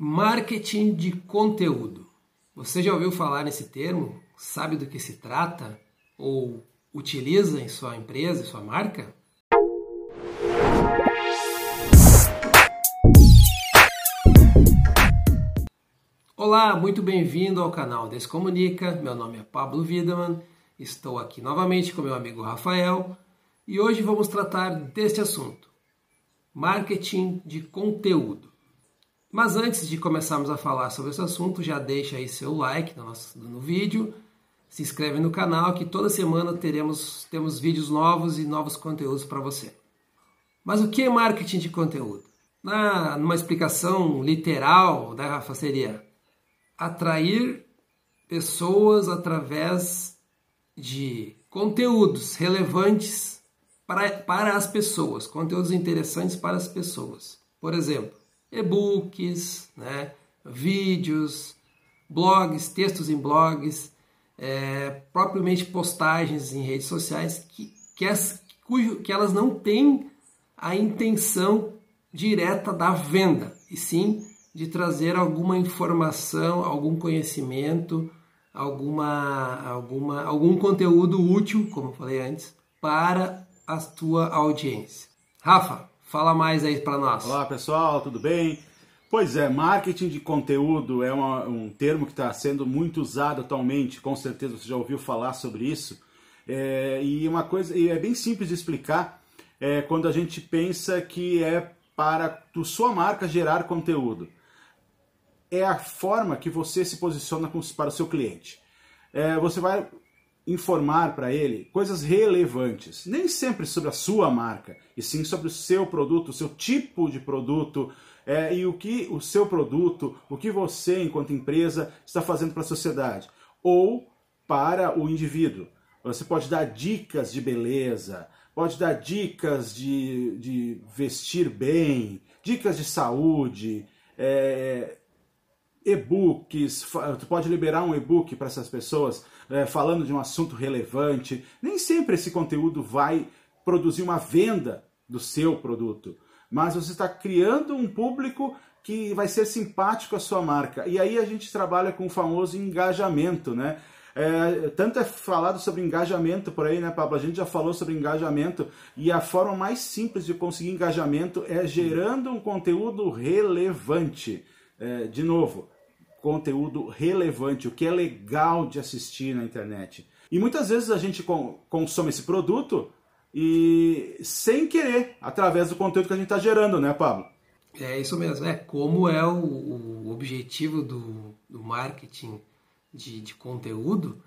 Marketing de conteúdo. Você já ouviu falar nesse termo? Sabe do que se trata? Ou utiliza em sua empresa, em sua marca? Olá, muito bem-vindo ao canal Descomunica. Meu nome é Pablo Wiedemann. Estou aqui novamente com meu amigo Rafael e hoje vamos tratar deste assunto: marketing de conteúdo. Mas antes de começarmos a falar sobre esse assunto, já deixa aí seu like no, nosso, no vídeo, se inscreve no canal que toda semana teremos temos vídeos novos e novos conteúdos para você. Mas o que é marketing de conteúdo? Na, numa explicação literal da Rafa seria atrair pessoas através de conteúdos relevantes para, para as pessoas, conteúdos interessantes para as pessoas. Por exemplo, e-books, né, vídeos, blogs, textos em blogs, é, propriamente postagens em redes sociais que, que, as, cujo, que elas não têm a intenção direta da venda, e sim de trazer alguma informação, algum conhecimento, alguma, alguma, algum conteúdo útil, como eu falei antes, para a tua audiência. Rafa, Fala mais aí para nós. Olá pessoal, tudo bem? Pois é, marketing de conteúdo é uma, um termo que está sendo muito usado atualmente, com certeza você já ouviu falar sobre isso. É, e uma coisa, e é bem simples de explicar é, quando a gente pensa que é para sua marca gerar conteúdo. É a forma que você se posiciona para o seu cliente. É, você vai informar para ele coisas relevantes, nem sempre sobre a sua marca, e sim sobre o seu produto, o seu tipo de produto é, e o que o seu produto, o que você, enquanto empresa, está fazendo para a sociedade ou para o indivíduo. Você pode dar dicas de beleza, pode dar dicas de, de vestir bem, dicas de saúde, é, e-books, tu pode liberar um e-book para essas pessoas é, falando de um assunto relevante. Nem sempre esse conteúdo vai produzir uma venda do seu produto, mas você está criando um público que vai ser simpático à sua marca. E aí a gente trabalha com o famoso engajamento, né? É, tanto é falado sobre engajamento por aí, né, Pablo? A gente já falou sobre engajamento e a forma mais simples de conseguir engajamento é gerando um conteúdo relevante. É, de novo, conteúdo relevante, o que é legal de assistir na internet. E muitas vezes a gente consome esse produto e sem querer, através do conteúdo que a gente está gerando, né, Pablo? É isso mesmo, é como é o, o objetivo do, do marketing de, de conteúdo.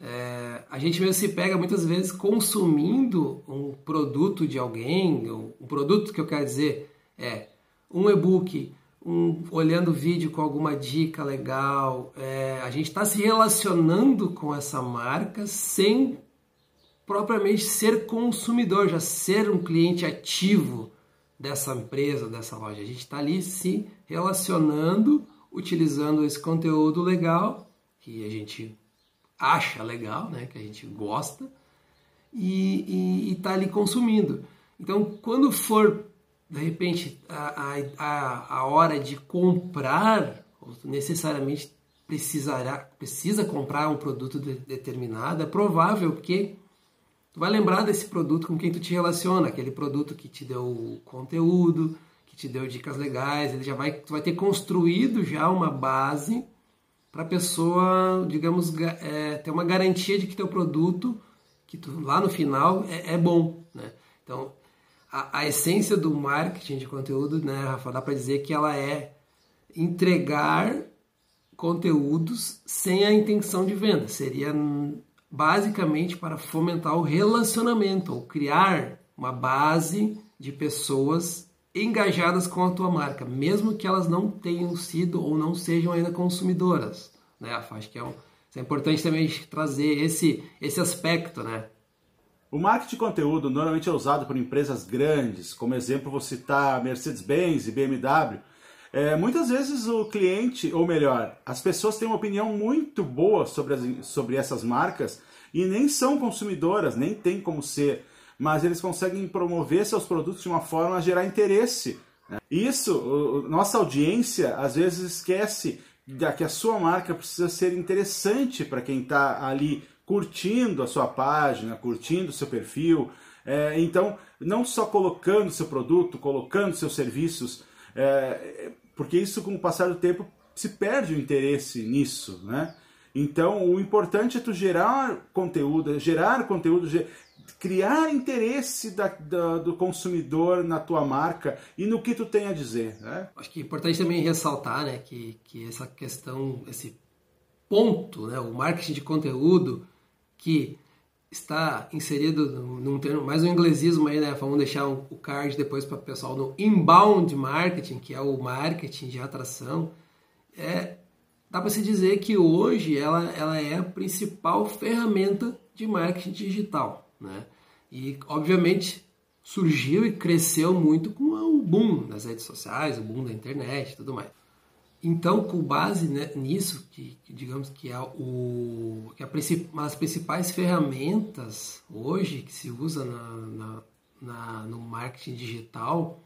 É, a gente mesmo se pega muitas vezes consumindo um produto de alguém, um produto que eu quero dizer é um e-book, um, olhando o vídeo com alguma dica legal. É, a gente está se relacionando com essa marca sem propriamente ser consumidor, já ser um cliente ativo dessa empresa, dessa loja. A gente está ali se relacionando, utilizando esse conteúdo legal que a gente acha legal, né, que a gente gosta e está ali consumindo. Então, quando for de repente a, a, a hora de comprar, necessariamente precisará, precisa comprar um produto de, determinado, é provável que tu vai lembrar desse produto com quem tu te relaciona, aquele produto que te deu conteúdo, que te deu dicas legais, ele já vai, tu vai ter construído já uma base para a pessoa, digamos, é, ter uma garantia de que teu produto, que tu, lá no final é, é bom, né? Então, a, a essência do marketing de conteúdo, né, Rafa, dá para dizer que ela é entregar conteúdos sem a intenção de venda. Seria basicamente para fomentar o relacionamento ou criar uma base de pessoas engajadas com a tua marca, mesmo que elas não tenham sido ou não sejam ainda consumidoras. Né? Acho que é, um, é importante também trazer esse, esse aspecto, né? O marketing de conteúdo normalmente é usado por empresas grandes, como exemplo vou citar Mercedes-Benz e BMW. É, muitas vezes o cliente, ou melhor, as pessoas têm uma opinião muito boa sobre, as, sobre essas marcas e nem são consumidoras, nem tem como ser, mas eles conseguem promover seus produtos de uma forma a gerar interesse Isso, nossa audiência às vezes esquece que a sua marca precisa ser interessante para quem está ali curtindo a sua página, curtindo o seu perfil. É, então, não só colocando seu produto, colocando seus serviços, é, porque isso, com o passar do tempo, se perde o interesse nisso, né? Então, o importante é tu gerar conteúdo, gerar conteúdo, criar interesse da, da, do consumidor na tua marca e no que tu tem a dizer. Né? Acho que é importante também ressaltar né, que, que essa questão, esse ponto, né, o marketing de conteúdo que está inserido num termo, mais um inglesismo aí, né? Vamos deixar o card depois para o pessoal no inbound marketing, que é o marketing de atração. É, dá para se dizer que hoje ela, ela é a principal ferramenta de marketing digital, né? E obviamente surgiu e cresceu muito com o boom das redes sociais, o boom da internet tudo mais. Então, com base nisso, que, que, digamos que é o, que uma das principais ferramentas hoje que se usa na, na, na, no marketing digital,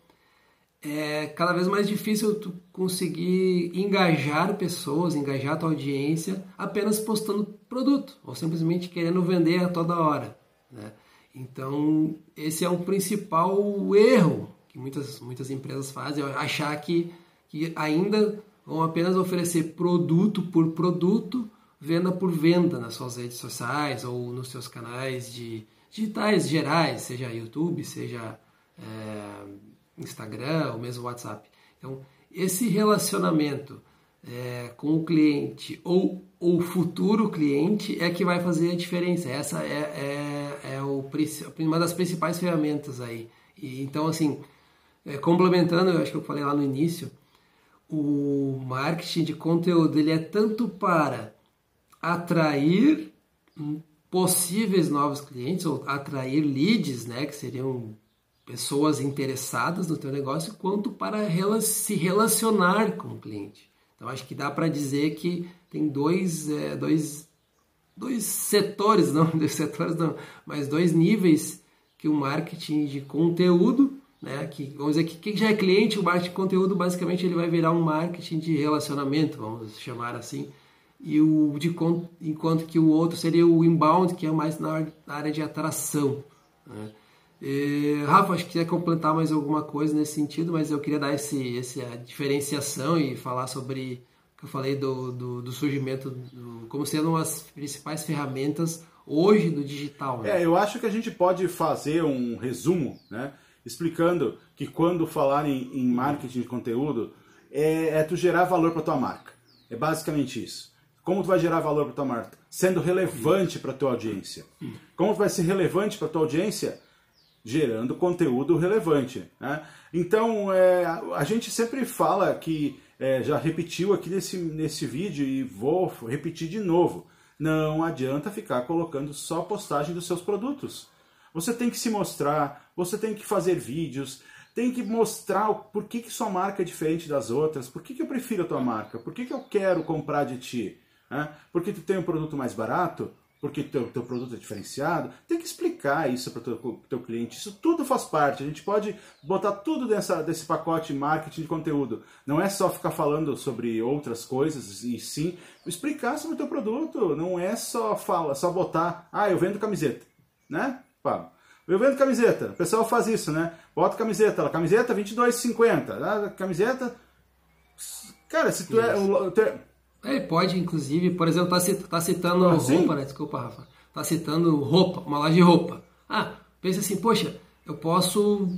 é cada vez mais difícil tu conseguir engajar pessoas, engajar a tua audiência apenas postando produto ou simplesmente querendo vender a toda hora. Né? Então, esse é o principal erro que muitas, muitas empresas fazem, é achar que, que ainda vão apenas oferecer produto por produto, venda por venda nas suas redes sociais ou nos seus canais de digitais gerais, seja YouTube, seja é, Instagram ou mesmo WhatsApp. Então, esse relacionamento é, com o cliente ou o futuro cliente é que vai fazer a diferença. Essa é, é, é o, uma das principais ferramentas aí. E, então, assim, é, complementando, eu acho que eu falei lá no início, o marketing de conteúdo ele é tanto para atrair possíveis novos clientes ou atrair leads, né, que seriam pessoas interessadas no teu negócio, quanto para se relacionar com o cliente. Então acho que dá para dizer que tem dois, é, dois, dois setores, não dois setores não, mas dois níveis que o marketing de conteúdo né? Que, vamos dizer que quem já é cliente, o marketing de conteúdo basicamente ele vai virar um marketing de relacionamento, vamos chamar assim. E o de enquanto que o outro seria o inbound, que é mais na área de atração. Né? E, Rafa, acho que quer completar mais alguma coisa nesse sentido, mas eu queria dar esse, essa diferenciação e falar sobre que eu falei do, do, do surgimento do, como sendo das principais ferramentas hoje do digital. Né? É, eu acho que a gente pode fazer um resumo, né? Explicando que quando falar em, em marketing de conteúdo, é, é tu gerar valor para tua marca. É basicamente isso. Como tu vai gerar valor para tua marca? Sendo relevante para tua audiência. Como tu vai ser relevante para tua audiência? Gerando conteúdo relevante. Né? Então, é, a gente sempre fala que, é, já repetiu aqui nesse, nesse vídeo e vou repetir de novo, não adianta ficar colocando só postagem dos seus produtos. Você tem que se mostrar, você tem que fazer vídeos, tem que mostrar por que, que sua marca é diferente das outras, por que, que eu prefiro a tua marca, por que, que eu quero comprar de ti. Né? Porque tu tem um produto mais barato, porque teu, teu produto é diferenciado, tem que explicar isso para o teu, teu cliente. Isso tudo faz parte. A gente pode botar tudo dessa, desse pacote marketing de conteúdo. Não é só ficar falando sobre outras coisas, e sim explicar sobre o teu produto. Não é só fala, só botar, ah, eu vendo camiseta, né? Pablo. Eu vendo camiseta. O pessoal faz isso, né? Bota camiseta. Lá, camiseta 22,50. Né? Camiseta. Cara, se tu é, tu é. Ele pode, inclusive, por exemplo, tá, tá citando ah, roupa, né? Desculpa, Rafa. Tá citando roupa, uma loja de roupa. Ah, pensa assim, poxa, eu posso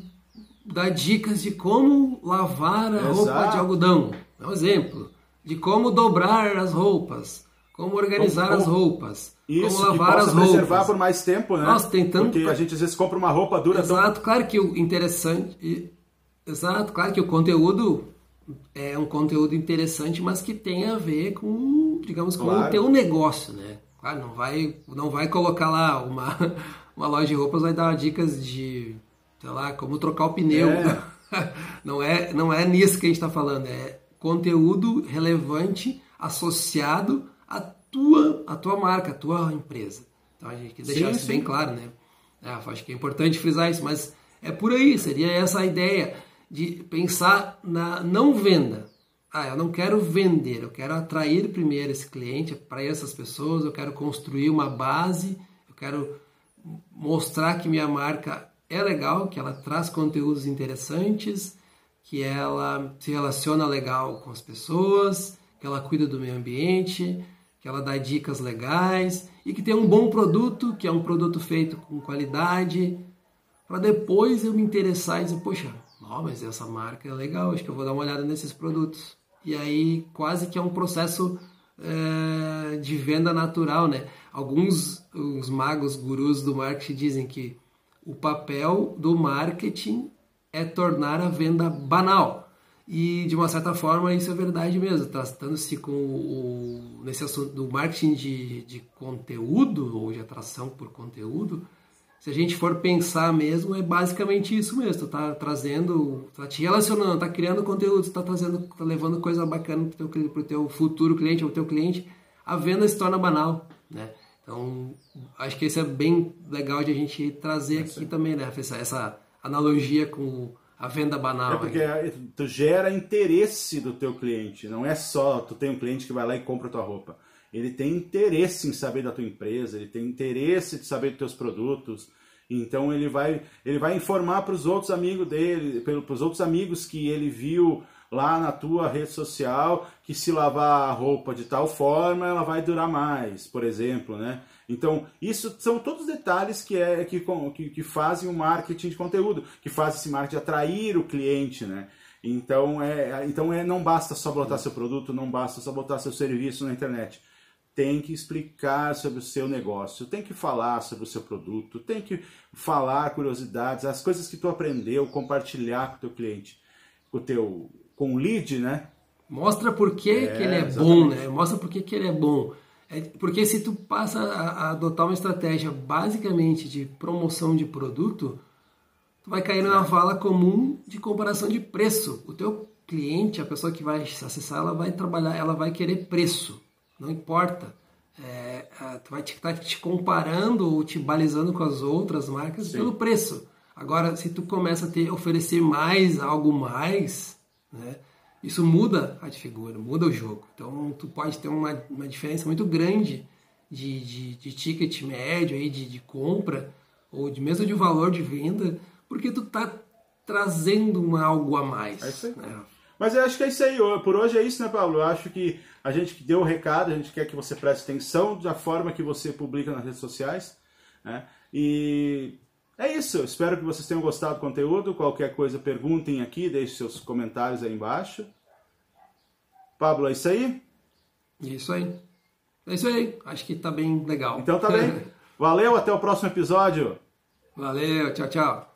dar dicas de como lavar a Exato. roupa de algodão. É um exemplo. De como dobrar as roupas como organizar como, as roupas, isso, como lavar as roupas. preservar por mais tempo, né? Nossa, tentando... Porque a gente às vezes compra uma roupa dura. Exato, tão... claro que o interessante... Exato, claro que o conteúdo é um conteúdo interessante, mas que tem a ver com, digamos, com claro. o teu negócio, né? Claro, não vai, não vai colocar lá uma, uma loja de roupas, vai dar dicas de, sei lá, como trocar o pneu. É. Não é, não é nisso que a gente está falando, é conteúdo relevante associado a tua, a tua marca, a tua empresa. Então a gente tem que deixar sim, isso sim. bem claro, né? É, acho que é importante frisar isso, mas é por aí, seria essa a ideia. de pensar na não venda. Ah, eu não quero vender, eu quero atrair primeiro esse cliente para essas pessoas, eu quero construir uma base, eu quero mostrar que minha marca é legal, que ela traz conteúdos interessantes, que ela se relaciona legal com as pessoas, que ela cuida do meio ambiente, que ela dá dicas legais e que tem um bom produto, que é um produto feito com qualidade, para depois eu me interessar e dizer, poxa, oh, mas essa marca é legal, acho que eu vou dar uma olhada nesses produtos. E aí quase que é um processo é, de venda natural, né? Alguns os magos, gurus do marketing dizem que o papel do marketing é tornar a venda banal. E de uma certa forma isso é verdade mesmo, tratando-se com o, nesse assunto do marketing de, de conteúdo ou de atração por conteúdo, se a gente for pensar mesmo, é basicamente isso mesmo. Tu tá trazendo, tá te relacionando, tá criando conteúdo, tá trazendo, tá levando coisa bacana pro teu, pro teu futuro cliente, ou teu cliente, a venda se torna banal, né? Então, acho que isso é bem legal de a gente trazer aqui também, né? Essa, essa analogia com a venda banal. É porque tu gera interesse do teu cliente. Não é só tu tem um cliente que vai lá e compra tua roupa. Ele tem interesse em saber da tua empresa, ele tem interesse de saber dos teus produtos. Então ele vai, ele vai informar para os outros amigos dele, para os outros amigos que ele viu lá na tua rede social que se lavar a roupa de tal forma ela vai durar mais, por exemplo, né? Então, isso são todos detalhes que, é, que, que, que fazem o marketing de conteúdo, que fazem esse marketing atrair o cliente, né? Então, é, então é, não basta só botar seu produto, não basta só botar seu serviço na internet. Tem que explicar sobre o seu negócio, tem que falar sobre o seu produto, tem que falar curiosidades, as coisas que tu aprendeu, compartilhar com o teu cliente, com o teu com o lead, né? Mostra por que, é, que ele é exatamente. bom, né? Mostra por que, que ele é bom. É, porque se tu passa a, a, adotar uma estratégia basicamente de promoção de produto, tu vai cair numa vala comum de comparação de preço. O teu cliente, a pessoa que vai acessar, ela vai trabalhar, ela vai querer preço, não importa. É, tu vai estar te, te comparando ou te balizando com as outras marcas Sim. pelo preço. Agora, se tu começa a ter, oferecer mais, algo mais, né? Isso muda a figura, muda o jogo. Então tu pode ter uma, uma diferença muito grande de, de, de ticket médio aí, de, de compra, ou de mesmo de valor de venda, porque tu tá trazendo um algo a mais. É isso aí. Né? Mas eu acho que é isso aí. Por hoje é isso, né, Paulo? Eu acho que a gente deu o recado, a gente quer que você preste atenção da forma que você publica nas redes sociais. Né? E é isso, eu espero que vocês tenham gostado do conteúdo. Qualquer coisa, perguntem aqui, deixem seus comentários aí embaixo. Pablo, é isso aí? Isso aí. É isso aí. Acho que tá bem legal. Então tá bem. Valeu, até o próximo episódio. Valeu, tchau, tchau.